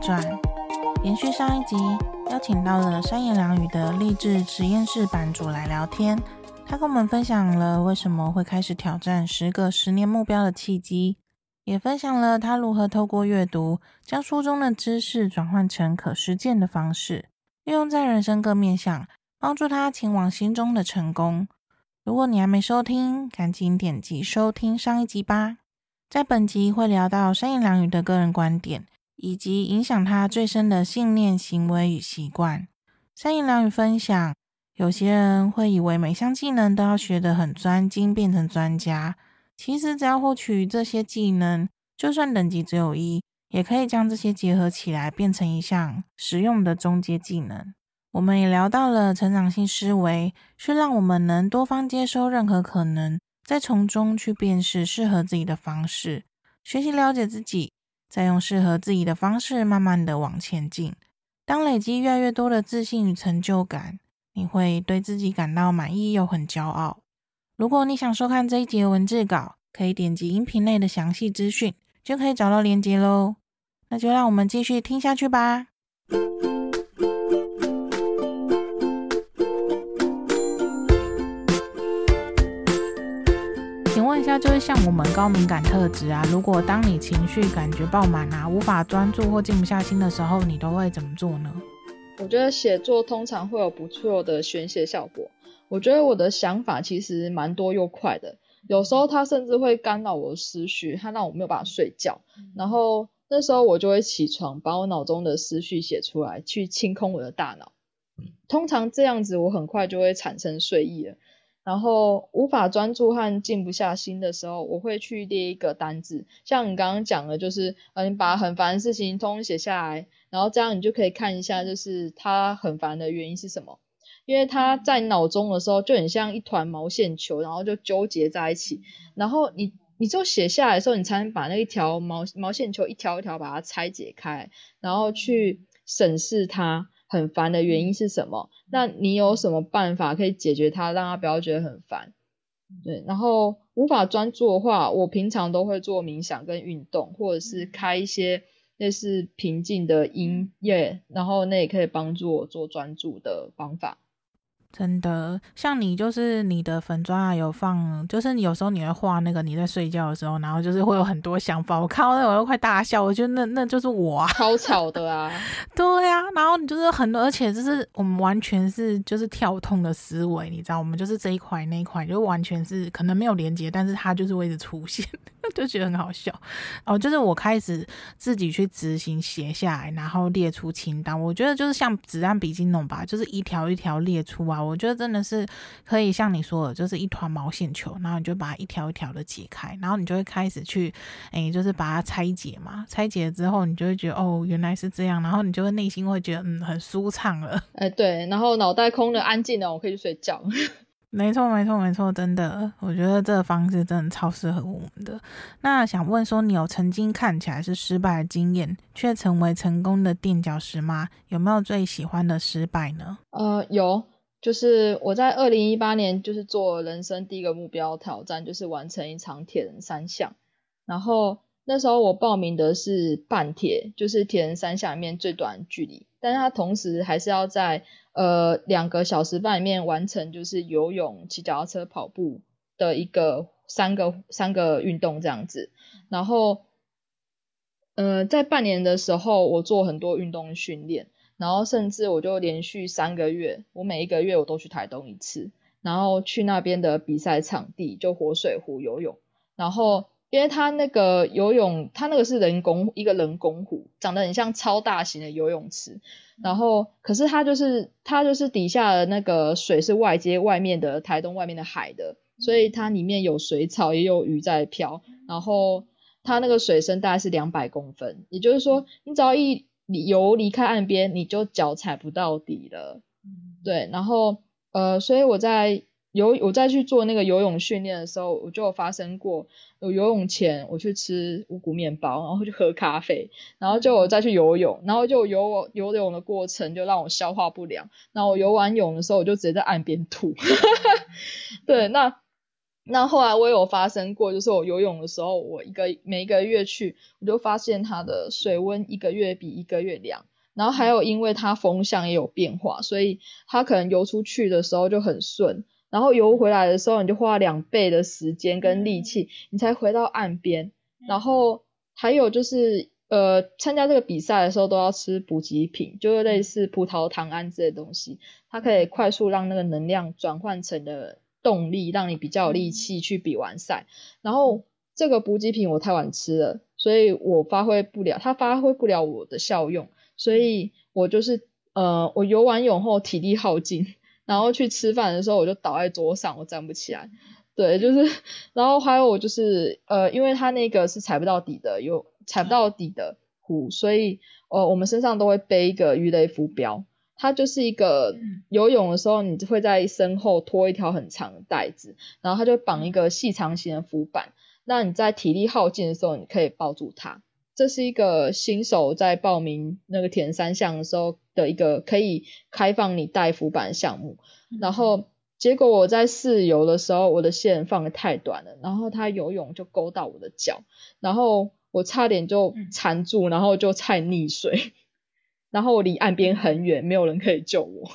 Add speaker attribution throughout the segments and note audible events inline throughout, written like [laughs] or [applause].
Speaker 1: 传》。延续上一集，邀请到了三言两语的励志实验室版主来聊天。他跟我们分享了为什么会开始挑战十个十年目标的契机，也分享了他如何透过阅读，将书中的知识转换成可实践的方式，运用在人生各面向，帮助他前往心中的成功。如果你还没收听，赶紧点击收听上一集吧。在本集会聊到三言两语的个人观点。以及影响他最深的信念、行为与习惯。三妍良语分享：有些人会以为每项技能都要学得很专精，变成专家。其实只要获取这些技能，就算等级只有一，也可以将这些结合起来，变成一项实用的中阶技能。我们也聊到了成长性思维，是让我们能多方接收任何可能，再从中去辨识适合自己的方式，学习了解自己。再用适合自己的方式，慢慢的往前进。当累积越来越多的自信与成就感，你会对自己感到满意又很骄傲。如果你想收看这一节文字稿，可以点击音频内的详细资讯，就可以找到链接喽。那就让我们继续听下去吧。那就是像我们高敏感特质啊，如果当你情绪感觉爆满啊，无法专注或静不下心的时候，你都会怎么做呢？
Speaker 2: 我觉得写作通常会有不错的宣泄效果。我觉得我的想法其实蛮多又快的，有时候它甚至会干扰我的思绪，它让我没有办法睡觉。然后那时候我就会起床，把我脑中的思绪写出来，去清空我的大脑。通常这样子，我很快就会产生睡意了。然后无法专注和静不下心的时候，我会去列一个单字，像你刚刚讲的，就是呃，你把很烦的事情通通写下来，然后这样你就可以看一下，就是它很烦的原因是什么。因为它在脑中的时候就很像一团毛线球，然后就纠结在一起。然后你你就写下来的时候，你才能把那一条毛毛线球一条一条把它拆解开，然后去审视它。很烦的原因是什么？那你有什么办法可以解决它，让它不要觉得很烦？对，然后无法专注的话，我平常都会做冥想跟运动，或者是开一些类似平静的音乐，然后那也可以帮助我做专注的方法。
Speaker 1: 真的，像你就是你的粉妆啊，有放，就是你有时候你会画那个你在睡觉的时候，然后就是会有很多想法。我看到那我都快大笑，我觉得那那就是我啊，
Speaker 2: 超吵的啊，[laughs]
Speaker 1: 对呀、啊。然后你就是很多，而且就是我们完全是就是跳痛的思维，你知道，我们就是这一块那一块，就完全是可能没有连接，但是它就是会一直出现，[laughs] 就觉得很好笑。哦，就是我开始自己去执行写下来，然后列出清单。我觉得就是像子弹笔记那种吧，就是一条一条列出啊。我觉得真的是可以像你说的，就是一团毛线球，然后你就把它一条一条的解开，然后你就会开始去，哎、欸，就是把它拆解嘛。拆解了之后，你就会觉得哦，原来是这样，然后你就会内心会觉得嗯，很舒畅了。[laughs]
Speaker 2: 哎、欸，对，然后脑袋空的、安静的，我可以去睡觉。[laughs]
Speaker 1: 没错，没错，没错，真的，我觉得这个方式真的超适合我们的。那想问说，你有曾经看起来是失败的经验，却成为成功的垫脚石吗？有没有最喜欢的失败呢？
Speaker 2: 呃，有。就是我在二零一八年，就是做人生第一个目标挑战，就是完成一场铁人三项。然后那时候我报名的是半铁，就是铁人三项里面最短距离，但是它同时还是要在呃两个小时半里面完成，就是游泳、骑脚踏车、跑步的一个三个三个运动这样子。然后呃在半年的时候，我做很多运动训练。然后甚至我就连续三个月，我每一个月我都去台东一次，然后去那边的比赛场地就活水湖游泳。然后因为它那个游泳，它那个是人工一个人工湖，长得很像超大型的游泳池。然后可是它就是它就是底下的那个水是外接外面的台东外面的海的，所以它里面有水草也有鱼在漂。然后它那个水深大概是两百公分，也就是说你只要一游离开岸边，你就脚踩不到底了。对，然后呃，所以我在游我再去做那个游泳训练的时候，我就有发生过，我游泳前我去吃五谷面包，然后去喝咖啡，然后就我再去游泳，然后就游我游泳的过程就让我消化不良，然后我游完泳的时候我就直接在岸边吐。[laughs] 对，那那后来我也有发生过，就是我游泳的时候，我一个每一个月去，我就发现它的水温一个月比一个月凉。然后还有因为它风向也有变化，所以它可能游出去的时候就很顺，然后游回来的时候你就花两倍的时间跟力气，你才回到岸边。然后还有就是呃，参加这个比赛的时候都要吃补给品，就是类似葡萄糖胺这些东西，它可以快速让那个能量转换成的。动力让你比较有力气去比完赛，然后这个补给品我太晚吃了，所以我发挥不了，它发挥不了我的效用，所以我就是呃，我游完泳后体力耗尽，[laughs] 然后去吃饭的时候我就倒在桌上，我站不起来。对，就是，然后还有我就是呃，因为它那个是踩不到底的，有踩不到底的湖，所以呃，我们身上都会背一个鱼雷浮标。它就是一个游泳的时候，你就会在身后拖一条很长的带子，然后它就绑一个细长型的浮板。那你在体力耗尽的时候，你可以抱住它。这是一个新手在报名那个铁人三项的时候的一个可以开放你带浮板的项目。然后结果我在试游的时候，我的线放的太短了，然后它游泳就勾到我的脚，然后我差点就缠住，然后就差点溺水。然后我离岸边很远，没有人可以救我。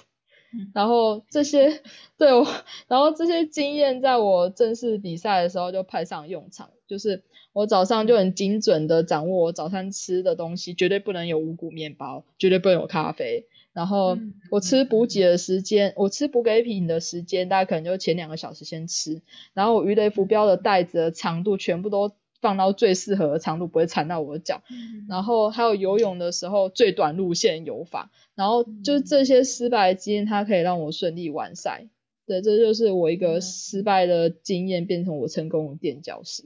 Speaker 2: 然后这些对我，然后这些经验在我正式比赛的时候就派上用场。就是我早上就很精准的掌握我早餐吃的东西，绝对不能有五谷面包，绝对不能有咖啡。然后我吃补给的时间，我吃补给品的时间，大概可能就前两个小时先吃。然后我鱼雷浮标的袋子的长度全部都。放到最适合的长度，不会缠到我的脚。嗯。然后还有游泳的时候最短路线游法，然后就是这些失败的经验，它可以让我顺利完赛。对，这就是我一个失败的经验变成我成功的垫脚石。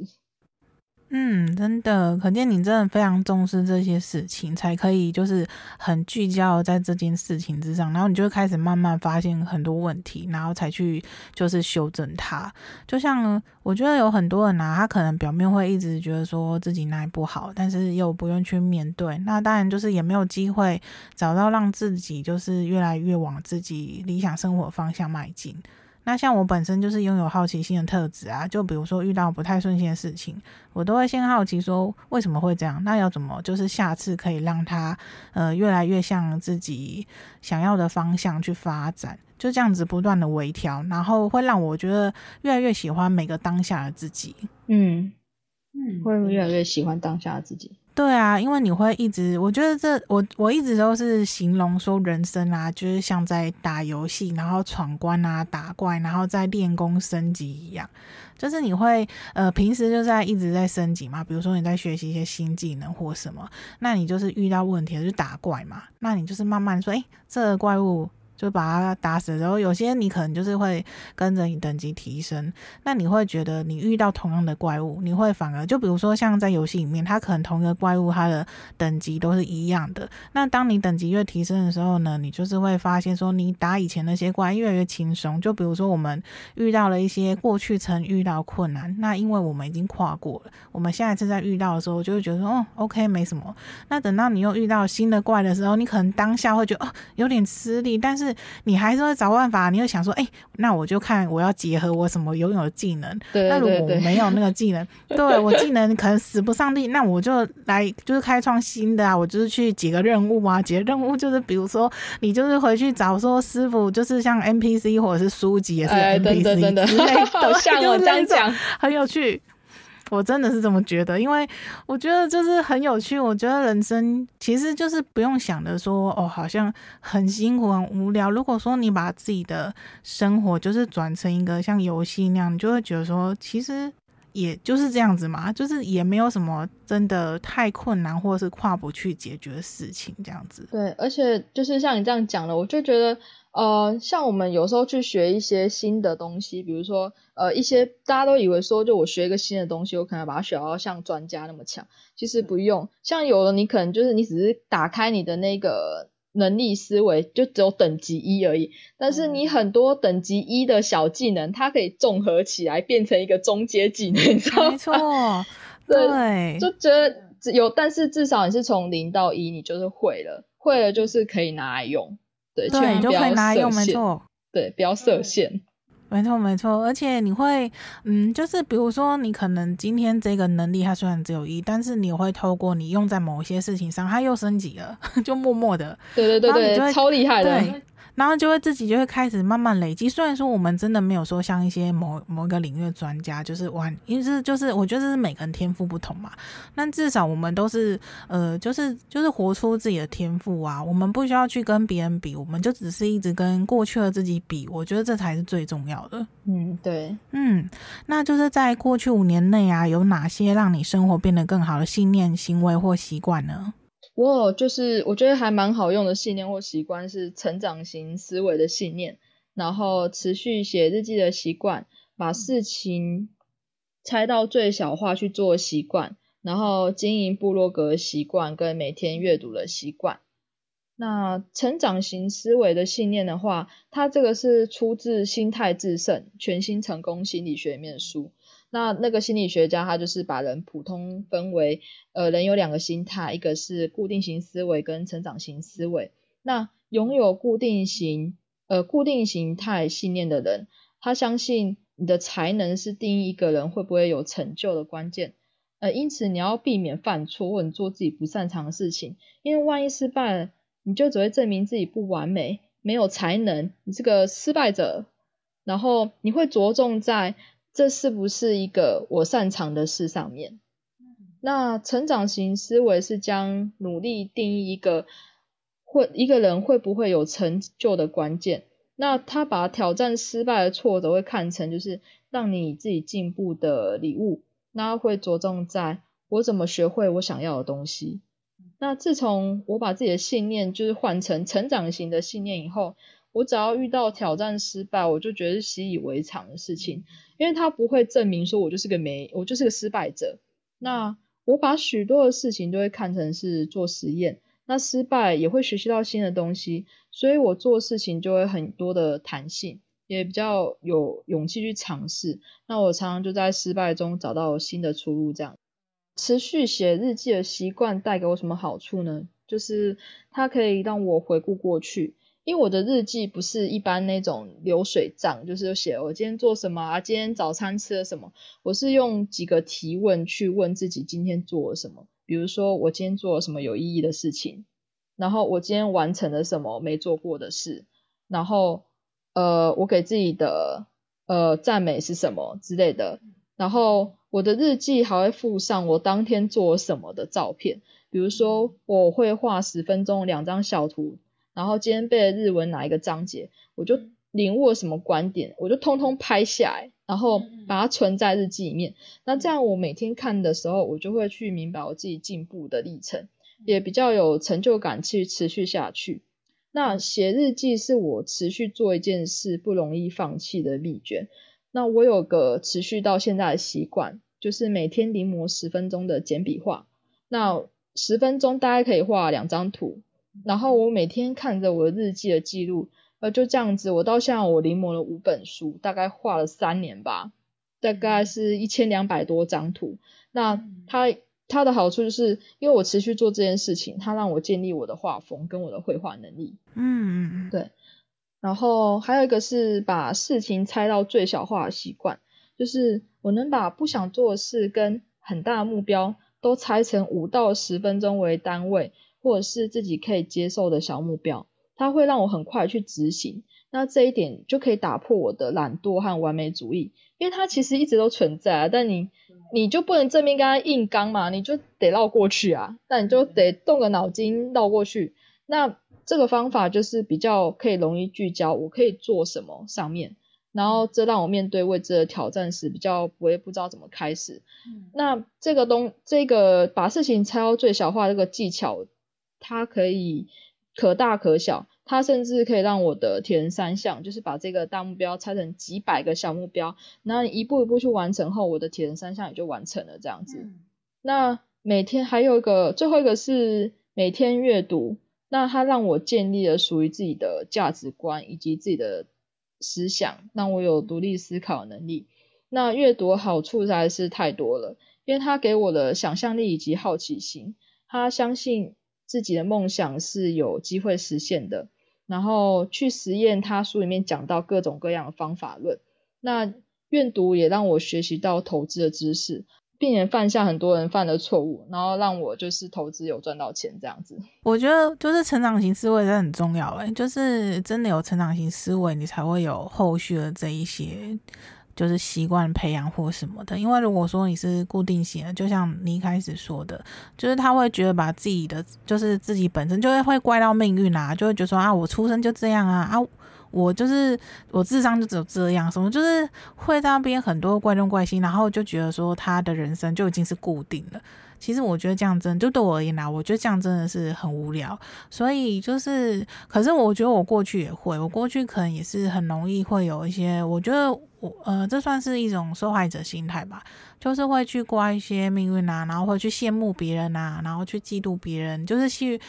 Speaker 1: 嗯，真的，可见你真的非常重视这些事情，才可以就是很聚焦在这件事情之上，然后你就会开始慢慢发现很多问题，然后才去就是修正它。就像我觉得有很多人啊，他可能表面会一直觉得说自己哪里不好，但是又不愿去面对，那当然就是也没有机会找到让自己就是越来越往自己理想生活方向迈进。那像我本身就是拥有好奇心的特质啊，就比如说遇到不太顺心的事情，我都会先好奇说为什么会这样，那要怎么就是下次可以让它呃越来越向自己想要的方向去发展，就这样子不断的微调，然后会让我觉得越来越喜欢每个当下的自己。
Speaker 2: 嗯嗯，会越来越喜欢当下的自己。
Speaker 1: 对啊，因为你会一直，我觉得这我我一直都是形容说人生啊，就是像在打游戏，然后闯关啊、打怪，然后再练功升级一样。就是你会呃平时就在一直在升级嘛，比如说你在学习一些新技能或什么，那你就是遇到问题就打怪嘛，那你就是慢慢说，诶，这怪物。就把它打死，然后有些你可能就是会跟着你等级提升，那你会觉得你遇到同样的怪物，你会反而就比如说像在游戏里面，它可能同一个怪物它的等级都是一样的，那当你等级越提升的时候呢，你就是会发现说你打以前那些怪越来越轻松。就比如说我们遇到了一些过去曾遇到困难，那因为我们已经跨过了，我们下一次再遇到的时候就会觉得说哦，OK 没什么。那等到你又遇到新的怪的时候，你可能当下会觉得哦有点吃力，但是你还是会找办法，你会想说，哎、欸，那我就看我要结合我什么拥有的技能。对。那如果我没有那个技能，[laughs] 对我技能可能使不上力，那我就来就是开创新的啊，我就是去解个任务啊，解个任务就是比如说你就是回去找说师傅，就是像 NPC 或者是书籍也是 NPC 之类的，
Speaker 2: 好像 [laughs] 我这样讲，
Speaker 1: 很有趣。我真的是这么觉得，因为我觉得就是很有趣。我觉得人生其实就是不用想的说哦，好像很辛苦、很无聊。如果说你把自己的生活就是转成一个像游戏那样，你就会觉得说，其实也就是这样子嘛，就是也没有什么真的太困难或者是跨不去解决的事情这样子。
Speaker 2: 对，而且就是像你这样讲的，我就觉得。呃，像我们有时候去学一些新的东西，比如说，呃，一些大家都以为说，就我学一个新的东西，我可能把它学到像专家那么强，其实不用。像有的你可能就是你只是打开你的那个能力思维，就只有等级一而已。但是你很多等级一的小技能，它可以综合起来变成一个中阶技能，你知道吗？
Speaker 1: 没错，
Speaker 2: 对，
Speaker 1: 对，
Speaker 2: 就觉得有，但是至少你是从零到一，你就是会了，会了就是可以拿来用。对，你就可以拿来用没错。对，不要设限。
Speaker 1: 没错没错，而且你会，嗯，就是比如说你可能今天这个能力它虽然只有一，但是你会透过你用在某些事情上，它又升级了，[laughs] 就默默的，
Speaker 2: 对对对对，超厉害的。
Speaker 1: 对然后就会自己就会开始慢慢累积。虽然说我们真的没有说像一些某某一个领域的专家，就是玩，因为是就是我觉得这是每个人天赋不同嘛。那至少我们都是呃，就是就是活出自己的天赋啊。我们不需要去跟别人比，我们就只是一直跟过去的自己比。我觉得这才是最重要的。
Speaker 2: 嗯，对，
Speaker 1: 嗯，那就是在过去五年内啊，有哪些让你生活变得更好的信念、行为或习惯呢？
Speaker 2: 我就是我觉得还蛮好用的信念或习惯是成长型思维的信念，然后持续写日记的习惯，把事情拆到最小化去做习惯，然后经营部落格习惯跟每天阅读的习惯。那成长型思维的信念的话，它这个是出自《心态致胜：全新成功心理学》里面的书。那那个心理学家他就是把人普通分为，呃，人有两个心态，一个是固定型思维跟成长型思维。那拥有固定型，呃，固定形态信念的人，他相信你的才能是定义一个人会不会有成就的关键。呃，因此你要避免犯错或者做自己不擅长的事情，因为万一失败了，你就只会证明自己不完美，没有才能，你是个失败者。然后你会着重在。这是不是一个我擅长的事上面？那成长型思维是将努力定义一个会一个人会不会有成就的关键。那他把挑战失败的挫折会看成就是让你自己进步的礼物。那会着重在我怎么学会我想要的东西。那自从我把自己的信念就是换成成长型的信念以后。我只要遇到挑战失败，我就觉得是习以为常的事情，因为它不会证明说我就是个没，我就是个失败者。那我把许多的事情都会看成是做实验，那失败也会学习到新的东西，所以我做事情就会很多的弹性，也比较有勇气去尝试。那我常常就在失败中找到新的出路。这样持续写日记的习惯带给我什么好处呢？就是它可以让我回顾过去。因为我的日记不是一般那种流水账，就是写我今天做什么啊，今天早餐吃了什么。我是用几个提问去问自己今天做了什么，比如说我今天做了什么有意义的事情，然后我今天完成了什么没做过的事，然后呃我给自己的呃赞美是什么之类的。然后我的日记还会附上我当天做什么的照片，比如说我会画十分钟两张小图。然后今天背了日文哪一个章节，我就领悟了什么观点，我就通通拍下来，然后把它存在日记里面。那这样我每天看的时候，我就会去明白我自己进步的历程，也比较有成就感去持续下去。那写日记是我持续做一件事不容易放弃的秘诀。那我有个持续到现在的习惯，就是每天临摹十分钟的简笔画。那十分钟大概可以画两张图。然后我每天看着我的日记的记录，呃，就这样子，我到现在我临摹了五本书，大概画了三年吧，大概是一千两百多张图。那它它的好处就是，因为我持续做这件事情，它让我建立我的画风跟我的绘画能力。嗯嗯对。然后还有一个是把事情拆到最小化的习惯，就是我能把不想做的事跟很大的目标都拆成五到十分钟为单位。或者是自己可以接受的小目标，它会让我很快去执行。那这一点就可以打破我的懒惰和完美主义，因为它其实一直都存在啊。但你你就不能正面跟它硬刚嘛，你就得绕过去啊。那你就得动个脑筋绕过去。那这个方法就是比较可以容易聚焦，我可以做什么上面。然后这让我面对未知的挑战时比较不会不知道怎么开始。那这个东这个把事情拆到最小化这个技巧。它可以可大可小，它甚至可以让我的铁人三项，就是把这个大目标拆成几百个小目标，那一步一步去完成后，我的铁人三项也就完成了这样子。嗯、那每天还有一个最后一个是每天阅读，那它让我建立了属于自己的价值观以及自己的思想，让我有独立思考能力。那阅读好处实在是太多了，因为它给我的想象力以及好奇心，它相信。自己的梦想是有机会实现的，然后去实验他书里面讲到各种各样的方法论，那阅读也让我学习到投资的知识。避免犯下很多人犯的错误，然后让我就是投资有赚到钱这样子。
Speaker 1: 我觉得就是成长型思维真的很重要诶，就是真的有成长型思维，你才会有后续的这一些就是习惯培养或什么的。因为如果说你是固定型的，就像你一开始说的，就是他会觉得把自己的就是自己本身就会会怪到命运啊，就会觉得说啊，我出生就这样啊啊。我就是我智商就只有这样，什么就是会在那边很多怪东怪西，然后就觉得说他的人生就已经是固定了。其实我觉得这样真就对我而言啦，我觉得这样真的是很无聊。所以就是，可是我觉得我过去也会，我过去可能也是很容易会有一些，我觉得我呃，这算是一种受害者心态吧。就是会去怪一些命运啊，然后会去羡慕别人啊，然后去嫉妒别人，就是去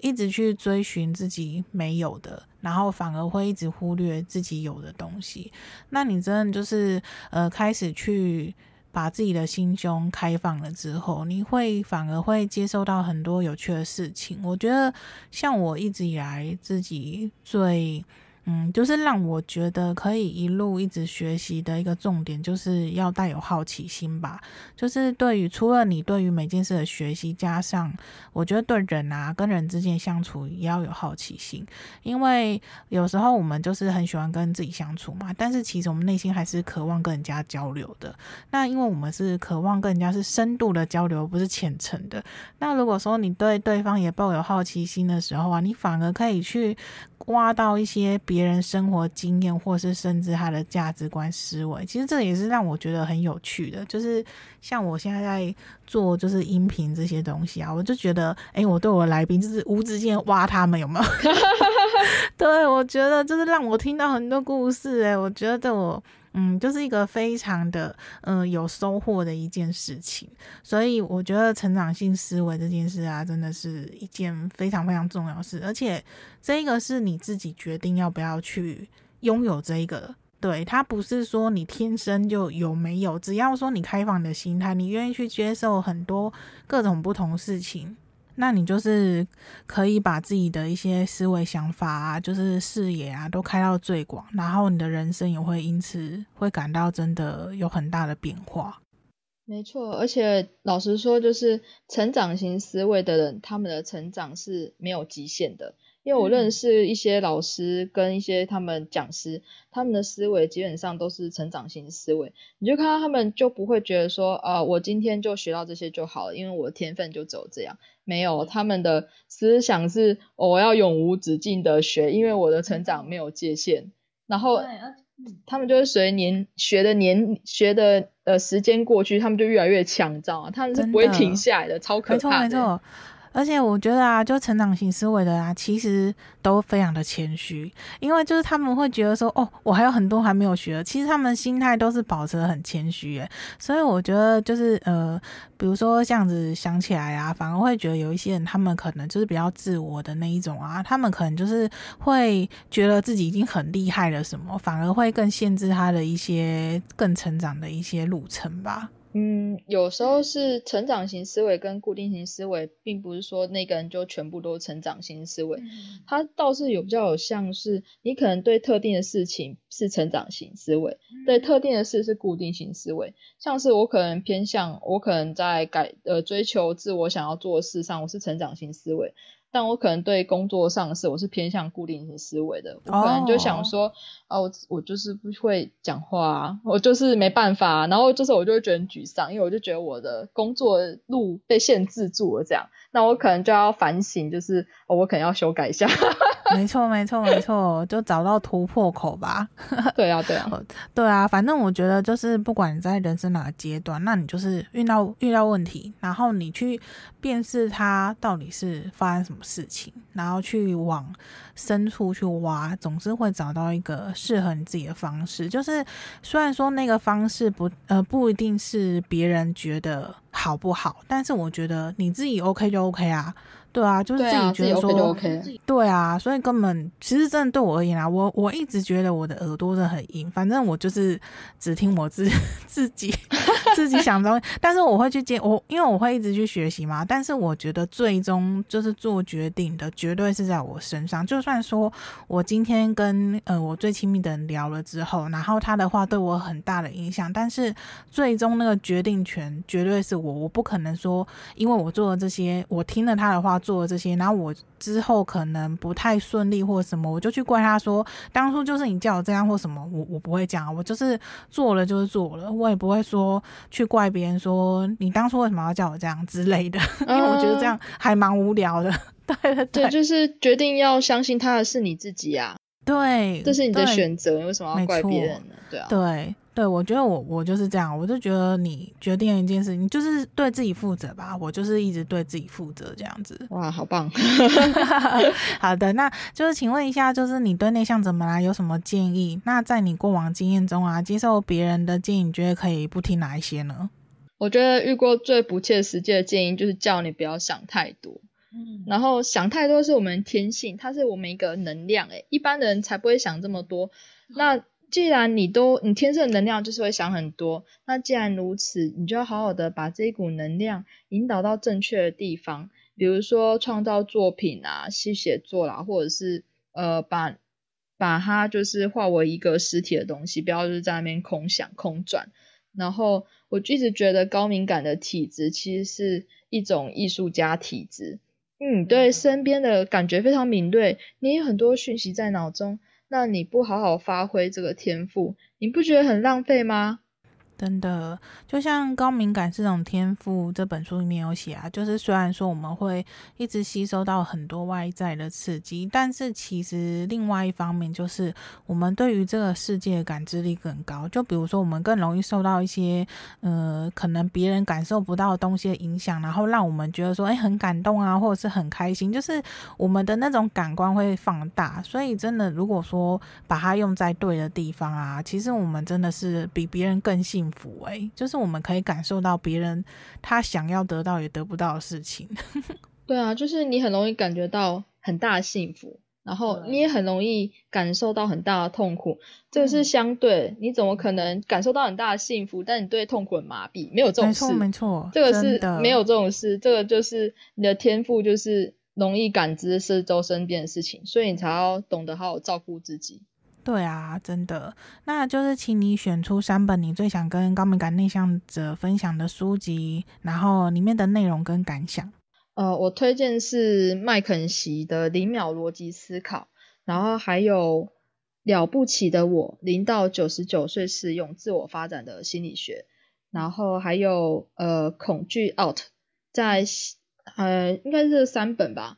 Speaker 1: 一直去追寻自己没有的，然后反而会一直忽略自己有的东西。那你真的就是呃，开始去把自己的心胸开放了之后，你会反而会接受到很多有趣的事情。我觉得像我一直以来自己最。嗯，就是让我觉得可以一路一直学习的一个重点，就是要带有好奇心吧。就是对于除了你对于每件事的学习，加上我觉得对人啊跟人之间相处也要有好奇心，因为有时候我们就是很喜欢跟自己相处嘛，但是其实我们内心还是渴望跟人家交流的。那因为我们是渴望跟人家是深度的交流，不是浅层的。那如果说你对对方也抱有好奇心的时候啊，你反而可以去挖到一些别。别人生活经验，或是甚至他的价值观思维，其实这也是让我觉得很有趣的。就是像我现在在做，就是音频这些东西啊，我就觉得，哎、我对我的来宾就是无止境挖他们有没有？[laughs] 对，我觉得就是让我听到很多故事、欸，哎，我觉得我。嗯，就是一个非常的嗯、呃、有收获的一件事情，所以我觉得成长性思维这件事啊，真的是一件非常非常重要的事，而且这个是你自己决定要不要去拥有这一个，对，它不是说你天生就有没有，只要说你开放的心态，你愿意去接受很多各种不同事情。那你就是可以把自己的一些思维想法啊，就是视野啊，都开到最广，然后你的人生也会因此会感到真的有很大的变化。
Speaker 2: 没错，而且老实说，就是成长型思维的人，他们的成长是没有极限的。因为我认识一些老师跟一些他们讲师，他们的思维基本上都是成长型思维。你就看到他们就不会觉得说，啊、呃，我今天就学到这些就好了，因为我的天分就只有这样。没有，他们的思想是，哦、我要永无止境的学，因为我的成长没有界限。然后他们就是随年学的年学的呃时间过去，他们就越来越强，你知道吗？他们是不会停下来的，超可怕的。没错，没错。
Speaker 1: 而且我觉得啊，就成长型思维的啊，其实都非常的谦虚，因为就是他们会觉得说，哦，我还有很多还没有学。其实他们心态都是保持得很谦虚，诶，所以我觉得就是呃，比如说这样子想起来啊，反而会觉得有一些人，他们可能就是比较自我的那一种啊，他们可能就是会觉得自己已经很厉害了，什么，反而会更限制他的一些更成长的一些路程吧。
Speaker 2: 嗯，有时候是成长型思维跟固定型思维，并不是说那个人就全部都成长型思维，他倒是有比较有像是你可能对特定的事情是成长型思维，对特定的事是固定型思维，像是我可能偏向我可能在改呃追求自我想要做的事上，我是成长型思维。但我可能对工作上是，我是偏向固定型思维的。我可能就想说，啊、哦，我我就是不会讲话啊，我就是没办法啊。然后就是我就会觉得很沮丧，因为我就觉得我的工作路被限制住了，这样。那我可能就要反省，就是、哦、我可能要修改一下。[laughs]
Speaker 1: 没错，没错，没错，就找到突破口吧。[laughs]
Speaker 2: 对啊，对啊，[laughs]
Speaker 1: 对啊。反正我觉得就是，不管你在人生哪个阶段，那你就是遇到遇到问题，然后你去辨识它到底是发生什么事情，然后去往深处去挖，总是会找到一个适合你自己的方式。就是虽然说那个方式不呃不一定是别人觉得好不好，但是我觉得你自己 OK 就 OK 啊。对啊，就是自己觉得说，
Speaker 2: 对啊，OK，
Speaker 1: 对啊，所以根本其实真的对我而言啊，我我一直觉得我的耳朵真的很硬，反正我就是只听我自 [laughs] 自己自己想东西，但是我会去接我，因为我会一直去学习嘛。但是我觉得最终就是做决定的，绝对是在我身上。就算说我今天跟呃我最亲密的人聊了之后，然后他的话对我很大的影响，但是最终那个决定权绝对是我，我不可能说因为我做了这些，我听了他的话。做这些，然后我之后可能不太顺利或什么，我就去怪他说，当初就是你叫我这样或什么，我我不会讲，我就是做了就是做了，我也不会说去怪别人说你当初为什么要叫我这样之类的，[laughs] 因为我觉得这样还蛮无聊的。[laughs] 对对对，
Speaker 2: 对，就是决定要相信他的是你自己啊，
Speaker 1: 对，
Speaker 2: 这是你的选择，为什么要怪别人呢？对啊，
Speaker 1: 对。对，我觉得我我就是这样，我就觉得你决定一件事，你就是对自己负责吧。我就是一直对自己负责这样子。
Speaker 2: 哇，好棒！[laughs]
Speaker 1: 好的，那就是请问一下，就是你对内向怎么来有什么建议？那在你过往经验中啊，接受别人的建议，你觉得可以不听哪一些呢？
Speaker 2: 我觉得遇过最不切实际的建议就是叫你不要想太多。嗯，然后想太多是我们天性，它是我们一个能量。诶，一般人才不会想这么多。那既然你都你天生的能量就是会想很多，那既然如此，你就要好好的把这一股能量引导到正确的地方，比如说创造作品啊、写写作啦，或者是呃把把它就是化为一个实体的东西，不要就是在那边空想空转。然后我一直觉得高敏感的体质其实是一种艺术家体质，嗯，对身边的感觉非常敏锐，你有很多讯息在脑中。那你不好好发挥这个天赋，你不觉得很浪费吗？
Speaker 1: 真的，就像《高敏感是种天赋》这本书里面有写啊，就是虽然说我们会一直吸收到很多外在的刺激，但是其实另外一方面就是我们对于这个世界的感知力更高。就比如说，我们更容易受到一些呃可能别人感受不到的东西的影响，然后让我们觉得说，哎，很感动啊，或者是很开心，就是我们的那种感官会放大。所以真的，如果说把它用在对的地方啊，其实我们真的是比别人更幸福。抚慰，就是我们可以感受到别人他想要得到也得不到的事情。[laughs]
Speaker 2: 对啊，就是你很容易感觉到很大的幸福，然后你也很容易感受到很大的痛苦。这个是相对，你怎么可能感受到很大的幸福，但你对痛苦很麻痹？没有这种事，
Speaker 1: 没错，没错，
Speaker 2: 这个是没有这种事。这个就是你的天赋，就是容易感知四周身边的事情，所以你才要懂得好好照顾自己。
Speaker 1: 对啊，真的，那就是请你选出三本你最想跟高敏感内向者分享的书籍，然后里面的内容跟感想。
Speaker 2: 呃，我推荐是麦肯锡的零秒逻辑思考，然后还有了不起的我零到九十九岁适用自我发展的心理学，然后还有呃恐惧 out，在呃应该是三本吧。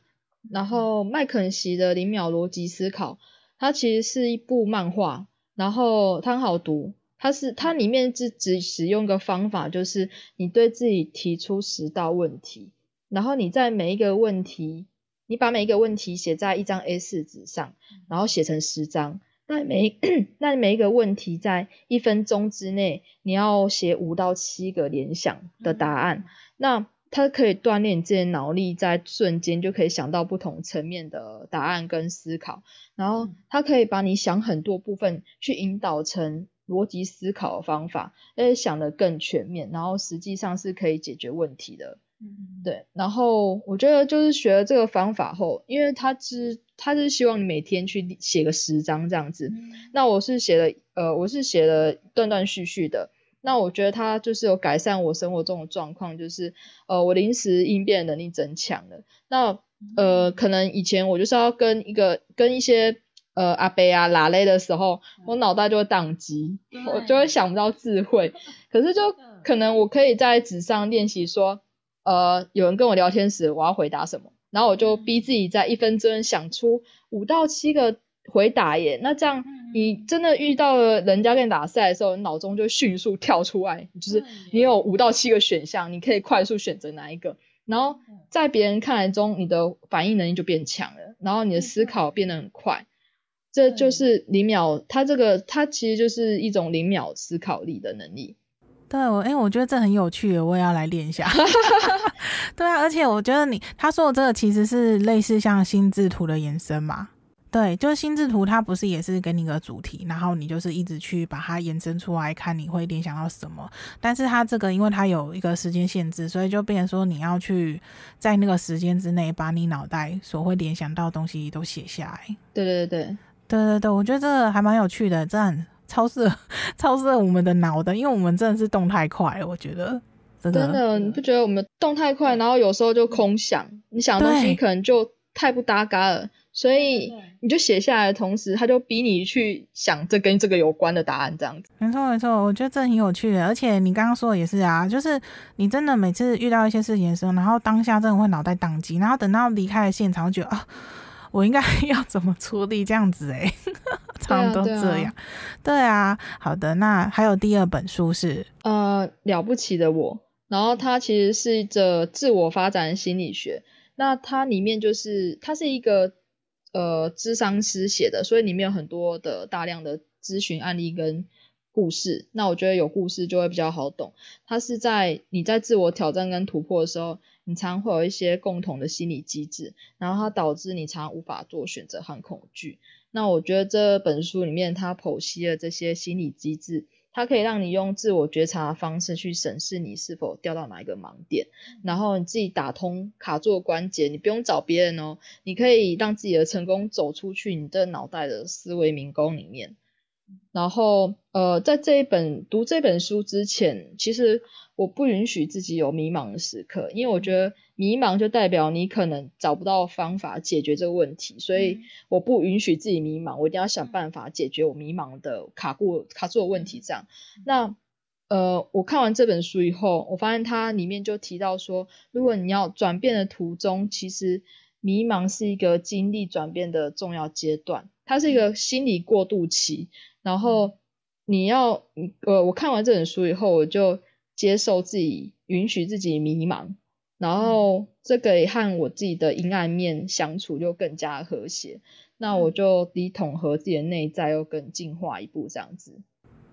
Speaker 2: 然后麦肯锡的零秒逻辑思考。它其实是一部漫画，然后它很好读。它是它里面是只使用一个方法，就是你对自己提出十道问题，然后你在每一个问题，你把每一个问题写在一张 A 四纸上，然后写成十张。那每一 [clears throat] 那每一个问题在一分钟之内，你要写五到七个联想的答案。那它可以锻炼你自己的脑力，在瞬间就可以想到不同层面的答案跟思考，然后它可以把你想很多部分去引导成逻辑思考的方法，而且想得更全面，然后实际上是可以解决问题的。嗯，对。然后我觉得就是学了这个方法后，因为它是它是希望你每天去写个十张这样子，嗯，那我是写了呃我是写了断断续续的。那我觉得它就是有改善我生活中的状况，就是呃我临时应变能力增强了。那呃可能以前我就是要跟一个跟一些呃阿伯啊拉勒的时候，我脑袋就会宕机，我就会想不到智慧。[laughs] 可是就可能我可以在纸上练习说，呃有人跟我聊天时我要回答什么，然后我就逼自己在一分钟想出五到七个回答耶。那这样。你真的遇到了人家跟你打赛的时候，你脑中就迅速跳出来，就是你有五到七个选项，你可以快速选择哪一个，然后在别人看来中，你的反应能力就变强了，然后你的思考变得很快，这就是零秒，它这个它其实就是一种零秒思考力的能力。
Speaker 1: 对我，哎、欸，我觉得这很有趣，我也要来练一下。[laughs] 对啊，而且我觉得你他说的这个其实是类似像心智图的延伸嘛。对，就是心智图，它不是也是给你个主题，然后你就是一直去把它延伸出来看，你会联想到什么？但是它这个，因为它有一个时间限制，所以就变成说你要去在那个时间之内，把你脑袋所会联想到的东西都写下来。
Speaker 2: 对对对对
Speaker 1: 对对对，我觉得这个还蛮有趣的，这样。超适合，超适合我们的脑的，因为我们真的是动太快了，我觉得真的。
Speaker 2: 真的，你不觉得我们动太快，然后有时候就空想，你想的东西可能就太不搭嘎了，所以你就写下来的同时，他就逼你去想这跟这个有关的答案，这样子。
Speaker 1: 没错没错，我觉得这很有趣的，而且你刚刚说的也是啊，就是你真的每次遇到一些事情的时候，然后当下真的会脑袋宕机，然后等到离开了现场，就觉得啊。我应该 [laughs] 要怎么处理这样子哎、欸，[laughs] 差不多这样。对啊，对啊，好的。那还有第二本书是
Speaker 2: 呃了不起的我，然后它其实是一个自我发展心理学。那它里面就是它是一个呃咨商师写的，所以里面有很多的大量的咨询案例跟故事。那我觉得有故事就会比较好懂。它是在你在自我挑战跟突破的时候。你常会有一些共同的心理机制，然后它导致你常无法做选择和恐惧。那我觉得这本书里面它剖析了这些心理机制，它可以让你用自我觉察的方式去审视你是否掉到哪一个盲点，然后你自己打通卡住的关节，你不用找别人哦，你可以让自己的成功走出去你的脑袋的思维迷宫里面。然后，呃，在这一本读这本书之前，其实我不允许自己有迷茫的时刻，因为我觉得迷茫就代表你可能找不到方法解决这个问题，所以我不允许自己迷茫，我一定要想办法解决我迷茫的卡过卡住的问题。这样，那呃，我看完这本书以后，我发现它里面就提到说，如果你要转变的途中，其实迷茫是一个经历转变的重要阶段，它是一个心理过渡期。然后你要，呃，我看完这本书以后，我就接受自己，允许自己迷茫，然后这个也和我自己的阴暗面相处就更加和谐，那我就得统合自己的内在又更进化一步，这样子。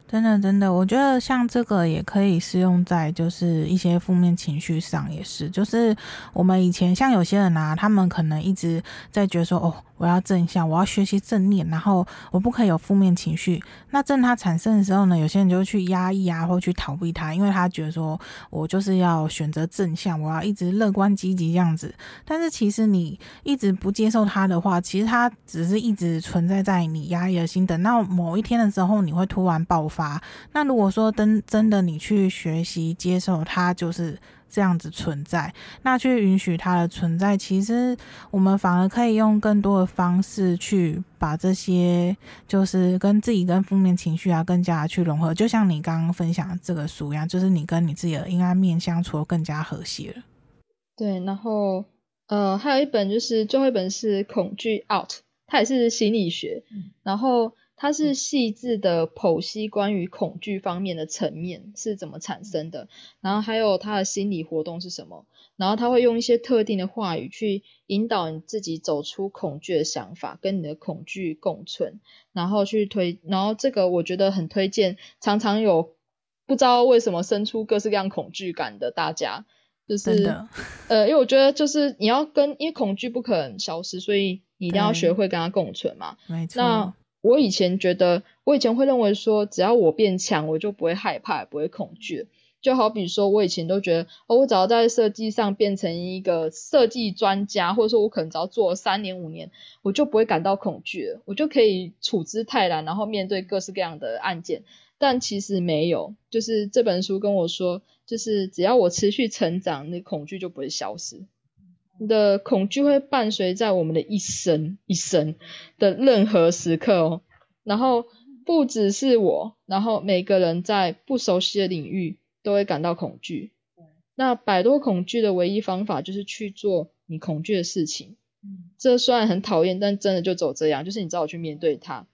Speaker 1: 真的，真的，我觉得像这个也可以适用在就是一些负面情绪上，也是，就是我们以前像有些人啊，他们可能一直在觉得说，哦。我要正向，我要学习正念，然后我不可以有负面情绪。那正它产生的时候呢，有些人就会去压抑啊，或去逃避它，因为他觉得说我就是要选择正向，我要一直乐观积极这样子。但是其实你一直不接受它的话，其实它只是一直存在在你压抑的心，等到某一天的时候，你会突然爆发。那如果说真真的你去学习接受它，就是。这样子存在，那去允许它的存在，其实我们反而可以用更多的方式去把这些，就是跟自己跟负面情绪啊，更加的去融合。就像你刚刚分享的这个书一样，就是你跟你自己的阴暗面相处更加和谐了。
Speaker 2: 对，然后呃，还有一本就是最后一本是《恐惧 Out》，它也是心理学，嗯、然后。它是细致的剖析关于恐惧方面的层面是怎么产生的，然后还有他的心理活动是什么，然后他会用一些特定的话语去引导你自己走出恐惧的想法，跟你的恐惧共存，然后去推，然后这个我觉得很推荐，常常有不知道为什么生出各式各样恐惧感的大家，就是呃，因为我觉得就是你要跟，因为恐惧不可能消失，所以你一定要学会跟它共存嘛，
Speaker 1: 没。错。
Speaker 2: 那我以前觉得，我以前会认为说，只要我变强，我就不会害怕，不会恐惧。就好比说，我以前都觉得，哦，我只要在设计上变成一个设计专家，或者说我可能只要做三年五年，我就不会感到恐惧了，我就可以处之泰然，然后面对各式各样的案件。但其实没有，就是这本书跟我说，就是只要我持续成长，那恐惧就不会消失。你的恐惧会伴随在我们的一生一生的任何时刻哦，然后不只是我，然后每个人在不熟悉的领域都会感到恐惧。那摆脱恐惧的唯一方法就是去做你恐惧的事情。这虽然很讨厌，但真的就走这样，就是你只好去面对它。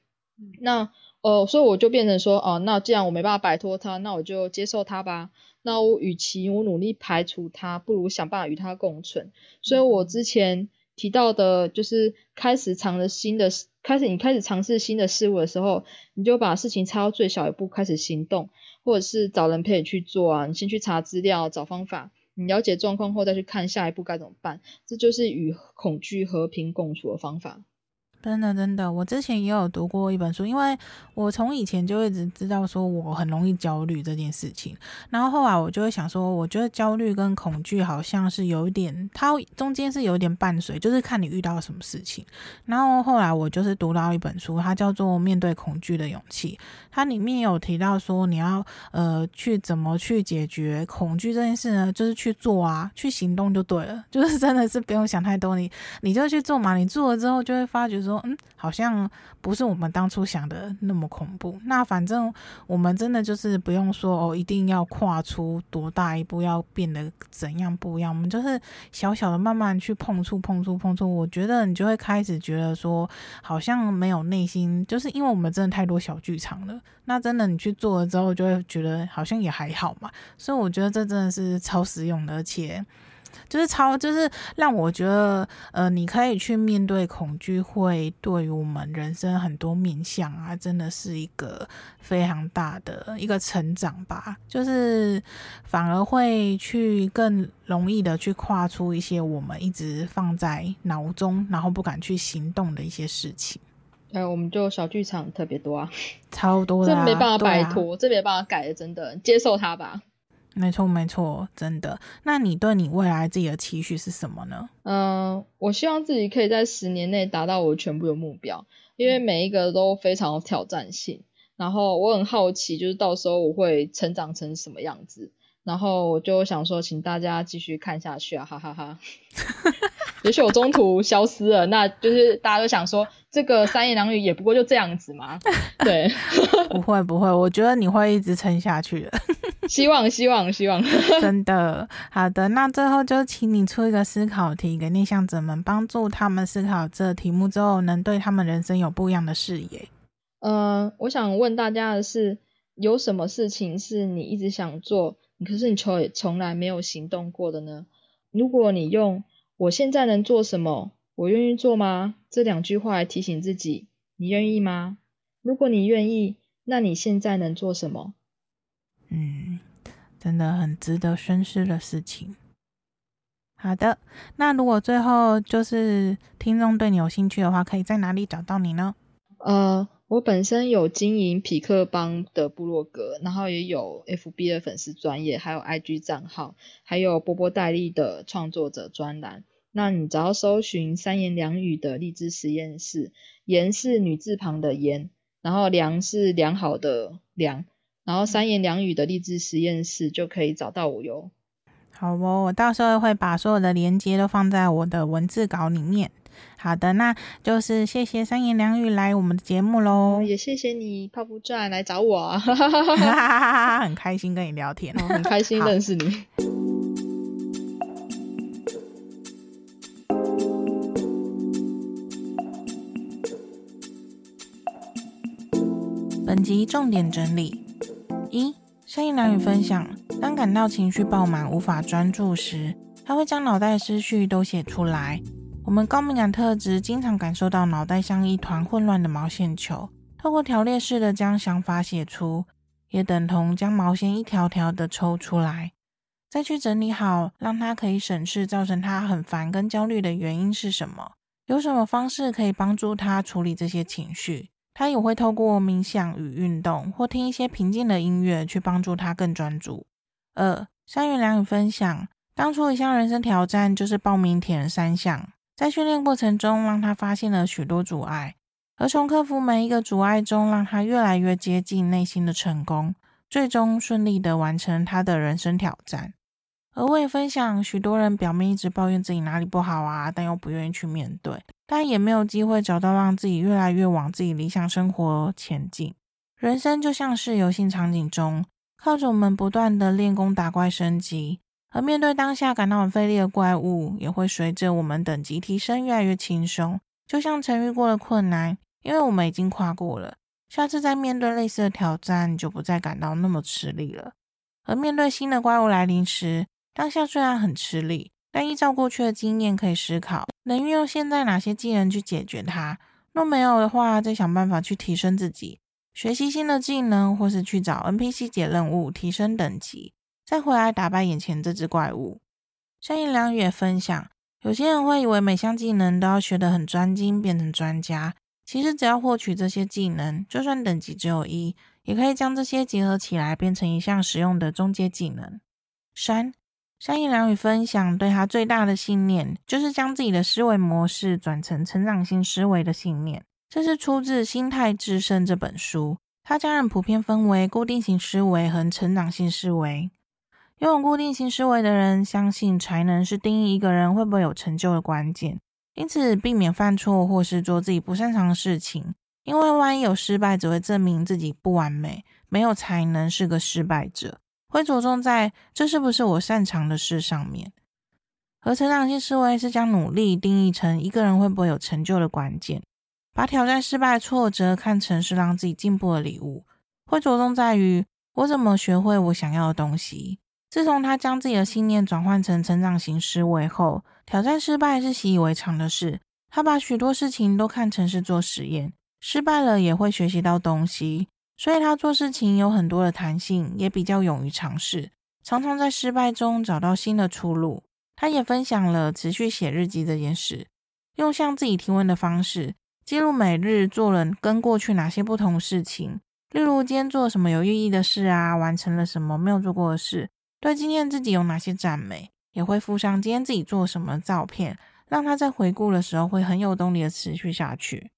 Speaker 2: 那呃，所以我就变成说，哦，那既然我没办法摆脱它，那我就接受它吧。那我与其我努力排除它，不如想办法与它共存。所以我之前提到的，就是开始尝了新的开始你开始尝试新的事物的时候，你就把事情拆到最小一步开始行动，或者是找人陪你去做啊。你先去查资料、找方法，你了解状况后再去看下一步该怎么办。这就是与恐惧和平共处的方法。
Speaker 1: 真的，真的，我之前也有读过一本书，因为我从以前就一直知道说我很容易焦虑这件事情，然后后来我就会想说，我觉得焦虑跟恐惧好像是有一点，它中间是有一点伴随，就是看你遇到什么事情。然后后来我就是读到一本书，它叫做《面对恐惧的勇气》，它里面有提到说你要呃去怎么去解决恐惧这件事呢？就是去做啊，去行动就对了，[laughs] 就是真的是不用想太多，你你就去做嘛，你做了之后就会发觉说。嗯，好像不是我们当初想的那么恐怖。那反正我们真的就是不用说哦，一定要跨出多大一步，要变得怎样不一样。我们就是小小的慢慢去碰触、碰触、碰触。我觉得你就会开始觉得说，好像没有内心，就是因为我们真的太多小剧场了。那真的你去做了之后，就会觉得好像也还好嘛。所以我觉得这真的是超实用的，而且。就是超，就是让我觉得，呃，你可以去面对恐惧，会对于我们人生很多面向啊，真的是一个非常大的一个成长吧。就是反而会去更容易的去跨出一些我们一直放在脑中，然后不敢去行动的一些事情。
Speaker 2: 哎，我们就小剧场特别多啊，
Speaker 1: 超多的啊，
Speaker 2: 这没办法摆脱，啊，这没办法改的，真的接受它吧。
Speaker 1: 没错，没错，真的。那你对你未来自己的期许是什么呢？
Speaker 2: 嗯、呃，我希望自己可以在十年内达到我全部的目标，因为每一个都非常有挑战性。然后我很好奇，就是到时候我会成长成什么样子。然后我就想说，请大家继续看下去啊，哈哈哈，哈。[laughs] 也许我中途消失了，那就是大家都想说，这个三言两语也不过就这样子嘛。对，[laughs]
Speaker 1: 不会不会，我觉得你会一直撑下去的。
Speaker 2: 希望希望希望，[laughs]
Speaker 1: 真的好的。那最后就请你出一个思考题给内向者们，帮助他们思考这题目之后，能对他们人生有不一样的视野。
Speaker 2: 呃，我想问大家的是，有什么事情是你一直想做，可是你从从来没有行动过的呢？如果你用我现在能做什么？我愿意做吗？这两句话来提醒自己，你愿意吗？如果你愿意，那你现在能做什么？
Speaker 1: 嗯，真的很值得深思的事情。好的，那如果最后就是听众对你有兴趣的话，可以在哪里找到你呢？
Speaker 2: 呃，我本身有经营匹克邦的部落格，然后也有 FB 的粉丝专页，还有 IG 账号，还有波波代理的创作者专栏。那你只要搜寻三言两语的励志实验室，言是女字旁的言，然后良是良好的良。然后三言两语的励志实验室就可以找到我哟。
Speaker 1: 好哦，我到时候会把所有的连接都放在我的文字稿里面。好的，那就是谢谢三言两语来我们的节目喽。
Speaker 2: 也谢谢你泡芙传来找我，[laughs] [laughs]
Speaker 1: 很开心跟你聊天，
Speaker 2: 很开心认识你。[laughs]
Speaker 1: 本集重点整理。一、三言两语分享：当感到情绪爆满、无法专注时，他会将脑袋思绪都写出来。我们高敏感特质经常感受到脑袋像一团混乱的毛线球，透过条列式的将想法写出，也等同将毛线一条条的抽出来，再去整理好，让他可以审视造成他很烦跟焦虑的原因是什么，有什么方式可以帮助他处理这些情绪。他也会透过冥想与运动，或听一些平静的音乐，去帮助他更专注。二、三妍良语分享，当初一项人生挑战就是报名铁人三项，在训练过程中，让他发现了许多阻碍，而从克服每一个阻碍中，让他越来越接近内心的成功，最终顺利的完成他的人生挑战。而我也分享，许多人表面一直抱怨自己哪里不好啊，但又不愿意去面对，但也没有机会找到让自己越来越往自己理想生活前进。人生就像是游戏场景中，靠着我们不断的练功打怪升级，而面对当下感到很费力的怪物，也会随着我们等级提升越来越轻松。就像曾遇过的困难，因为我们已经跨过了，下次再面对类似的挑战，就不再感到那么吃力了。而面对新的怪物来临时，当下虽然很吃力，但依照过去的经验，可以思考能运用现在哪些技能去解决它。若没有的话，再想办法去提升自己，学习新的技能，或是去找 NPC 解任务，提升等级，再回来打败眼前这只怪物。山野良语也分享，有些人会以为每项技能都要学得很专精，变成专家。其实只要获取这些技能，就算等级只有一，也可以将这些结合起来，变成一项实用的中阶技能。山山野良语分享，对他最大的信念，就是将自己的思维模式转成成长性思维的信念。这是出自《心态致胜》这本书。他将人普遍分为固定型思维和成长性思维。拥有固定型思维的人，相信才能是定义一个人会不会有成就的关键，因此避免犯错或是做自己不擅长的事情。因为万一有失败，只会证明自己不完美，没有才能是个失败者。会着重在这是不是我擅长的事上面。而成长性思维是将努力定义成一个人会不会有成就的关键，把挑战失败挫折看成是让自己进步的礼物。会着重在于我怎么学会我想要的东西。自从他将自己的信念转换成成长型思维后，挑战失败是习以为常的事。他把许多事情都看成是做实验，失败了也会学习到东西，所以他做事情有很多的弹性，也比较勇于尝试，常常在失败中找到新的出路。他也分享了持续写日记这件事，用向自己提问的方式记录每日做了跟过去哪些不同事情，例如今天做什么有意义的事啊，完成了什么没有做过的事。对今天自己有哪些赞美，也会附上今天自己做什么照片，让他在回顾的时候会很有动力的持续下去。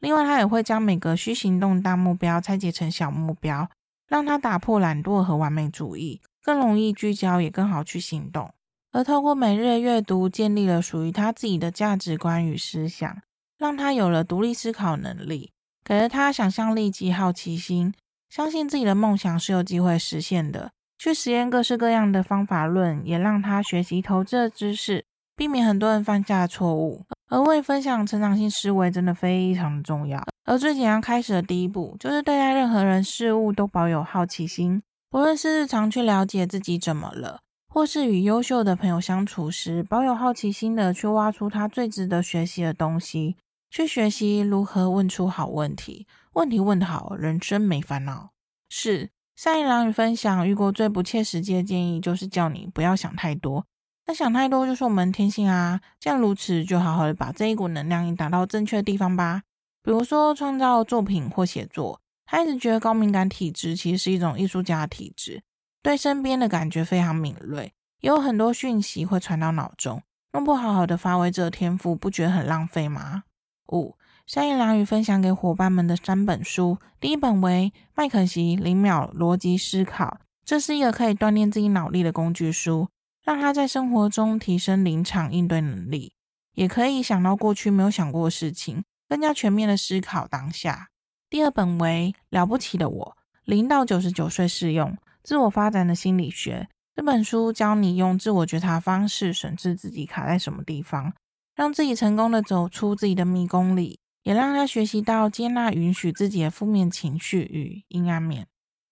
Speaker 1: 另外，他也会将每个需行动大目标拆解成小目标，让他打破懒惰和完美主义，更容易聚焦，也更好去行动。而透过每日的阅读，建立了属于他自己的价值观与思想，让他有了独立思考能力，给了他想象力及好奇心，相信自己的梦想是有机会实现的。去实验各式各样的方法论，也让他学习投资的知识，避免很多人犯下的错误。而为分享成长性思维真的非常重要。而最简单开始的第一步，就是对待任何人事物都保有好奇心。不论是日常去了解自己怎么了，或是与优秀的朋友相处时，保有好奇心的去挖出他最值得学习的东西，去学习如何问出好问题。问题问得好，人生没烦恼。是。善意良语分享，遇过最不切实际的建议，就是叫你不要想太多。那想太多就是我们天性啊。既然如此，就好好的把这一股能量引导到正确的地方吧。比如说创造作品或写作。他一直觉得高敏感体质其实是一种艺术家体质，对身边的感觉非常敏锐，也有很多讯息会传到脑中。弄不好好的发挥这个天赋，不觉得很浪费吗？五。山野良语分享给伙伴们的三本书，第一本为《麦肯锡零秒逻辑思考》，这是一个可以锻炼自己脑力的工具书，让他在生活中提升临场应对能力，也可以想到过去没有想过的事情，更加全面的思考当下。第二本为《了不起的我：零到九十九岁适用自我发展的心理学》，这本书教你用自我觉察方式审视自己卡在什么地方，让自己成功的走出自己的迷宫里。也让他学习到接纳、允许自己的负面情绪与阴暗面。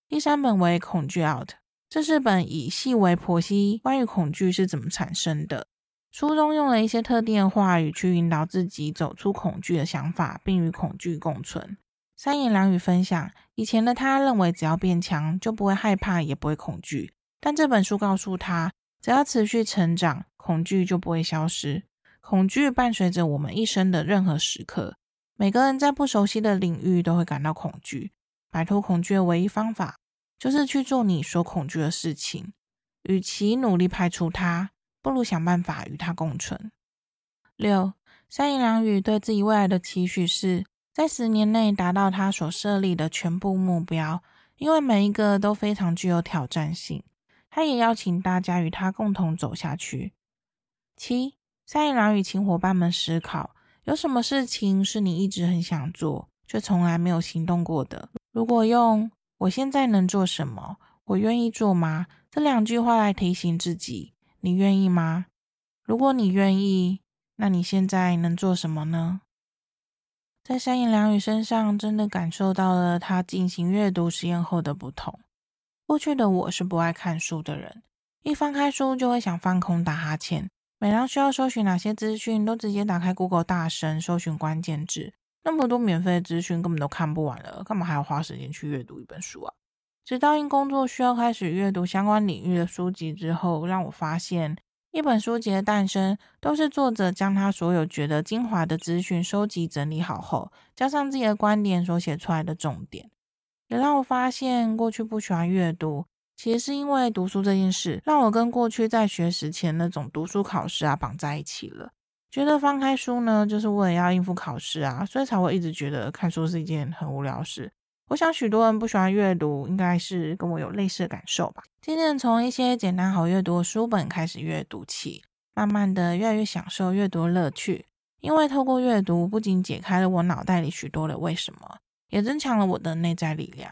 Speaker 1: 第三本为《恐惧 Out》，这是本以细微剖析关于恐惧是怎么产生的。书中用了一些特定的话语去引导自己走出恐惧的想法，并与恐惧共存。三言两语分享，以前的他认为只要变强就不会害怕，也不会恐惧。但这本书告诉他，只要持续成长，恐惧就不会消失。恐惧伴随着我们一生的任何时刻。每个人在不熟悉的领域都会感到恐惧，摆脱恐惧的唯一方法就是去做你所恐惧的事情。与其努力排除它，不如想办法与它共存。六，三言两语对自己未来的期许是在十年内达到他所设立的全部目标，因为每一个都非常具有挑战性。他也邀请大家与他共同走下去。七，三言两语请伙伴们思考。有什么事情是你一直很想做，却从来没有行动过的？如果用“我现在能做什么？我愿意做吗？”这两句话来提醒自己，你愿意吗？如果你愿意，那你现在能做什么呢？在山野良语身上，真的感受到了他进行阅读实验后的不同。过去的我是不爱看书的人，一翻开书就会想放空、打哈欠。每当需要搜寻哪些资讯，都直接打开 Google 大神搜寻关键字，那么多免费的资讯根本都看不完了，干嘛还要花时间去阅读一本书啊？直到因工作需要开始阅读相关领域的书籍之后，让我发现一本书籍的诞生都是作者将他所有觉得精华的资讯收集整理好后，加上自己的观点所写出来的重点。也让我发现，过去不喜欢阅读，其实是因为读书这件事让我跟过去在学时前那种读书考试啊绑在一起了。觉得翻开书呢，就是为了要应付考试啊，所以才会一直觉得看书是一件很无聊事。我想许多人不喜欢阅读，应该是跟我有类似的感受吧。渐渐从一些简单好阅读的书本开始阅读起，慢慢的越来越享受阅读乐趣。因为透过阅读，不仅解开了我脑袋里许多的为什么，也增强了我的内在力量，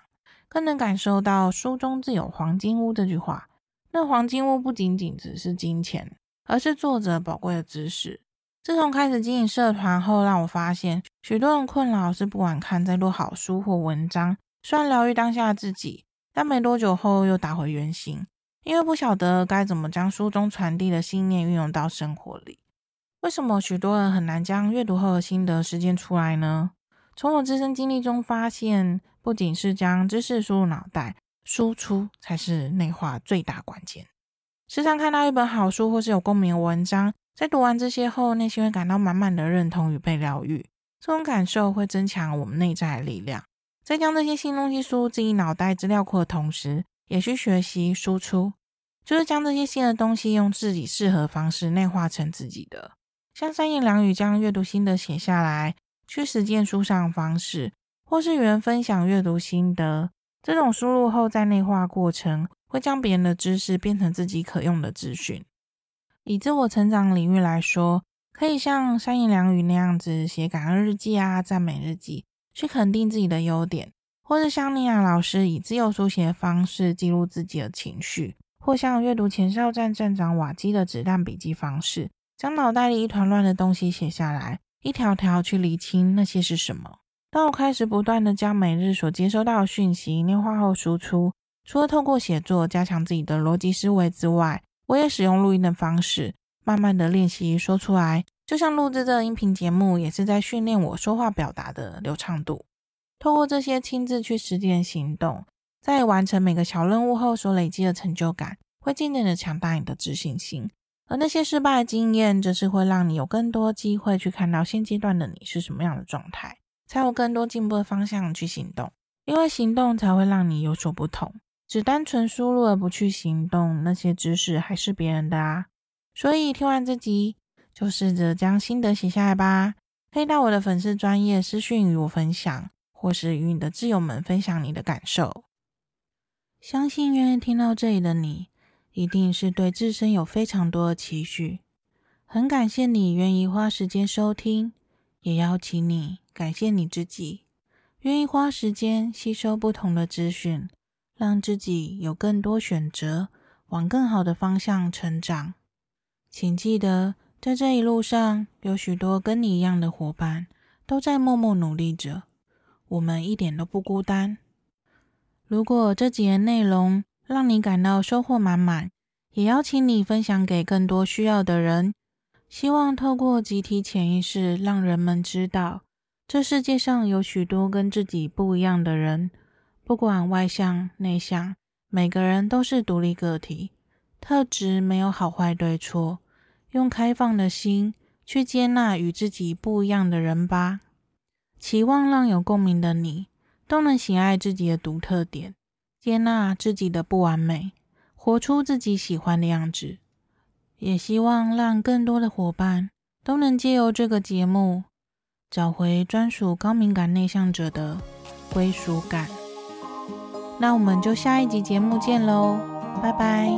Speaker 1: 更能感受到书中自有黄金屋这句话。那黄金屋不仅仅只是金钱，而是作者宝贵的知识。自从开始经营社团后，让我发现许多人困扰是不管看再多好书或文章，虽然疗愈当下的自己，但没多久后又打回原形，因为不晓得该怎么将书中传递的信念运用到生活里。为什么许多人很难将阅读后的心得实践出来呢？从我自身经历中发现，不仅是将知识输入脑袋，输出才是内化最大关键。时常看到一本好书或是有共鸣的文章。在读完这些后，内心会感到满满的认同与被疗愈，这种感受会增强我们内在的力量。在将这些新东西输入自己脑袋资料库的同时，也去学习输出，就是将这些新的东西用自己适合方式内化成自己的。像三言两语将阅读心得写下来，去实践书上的方式，或是与人分享阅读心得，这种输入后再内化过程，会将别人的知识变成自己可用的资讯。以自我成长领域来说，可以像三言两语那样子写感恩日记啊、赞美日记，去肯定自己的优点；或是像尼娅老师以自由书写的方式记录自己的情绪；或像阅读前哨站站长瓦基的子弹笔记方式，将脑袋里一团乱的东西写下来，一条条去厘清那些是什么。当我开始不断地将每日所接收到的讯息内化后输出，除了透过写作加强自己的逻辑思维之外，我也使用录音的方式，慢慢的练习说出来，就像录制这音频节目，也是在训练我说话表达的流畅度。透过这些亲自去实践行动，在完成每个小任务后所累积的成就感，会渐渐的强大你的自信心。而那些失败的经验，则是会让你有更多机会去看到现阶段的你是什么样的状态，才有更多进步的方向去行动。因为行动才会让你有所不同。只单纯输入而不去行动，那些知识还是别人的啊。所以听完这集，就试着将心得写下来吧。可以到我的粉丝专业私讯与我分享，或是与你的挚友们分享你的感受。相信愿意听到这里的你，一定是对自身有非常多的期许。很感谢你愿意花时间收听，也邀请你感谢你自己，愿意花时间吸收不同的资讯。让自己有更多选择，往更好的方向成长。请记得，在这一路上，有许多跟你一样的伙伴都在默默努力着，我们一点都不孤单。如果这集的内容让你感到收获满满，也邀请你分享给更多需要的人。希望透过集体潜意识，让人们知道，这世界上有许多跟自己不一样的人。不管外向内向，每个人都是独立个体，特质没有好坏对错。用开放的心去接纳与自己不一样的人吧。期望让有共鸣的你都能喜爱自己的独特点，接纳自己的不完美，活出自己喜欢的样子。也希望让更多的伙伴都能借由这个节目，找回专属高敏感内向者的归属感。那我们就下一集节目见喽，拜拜。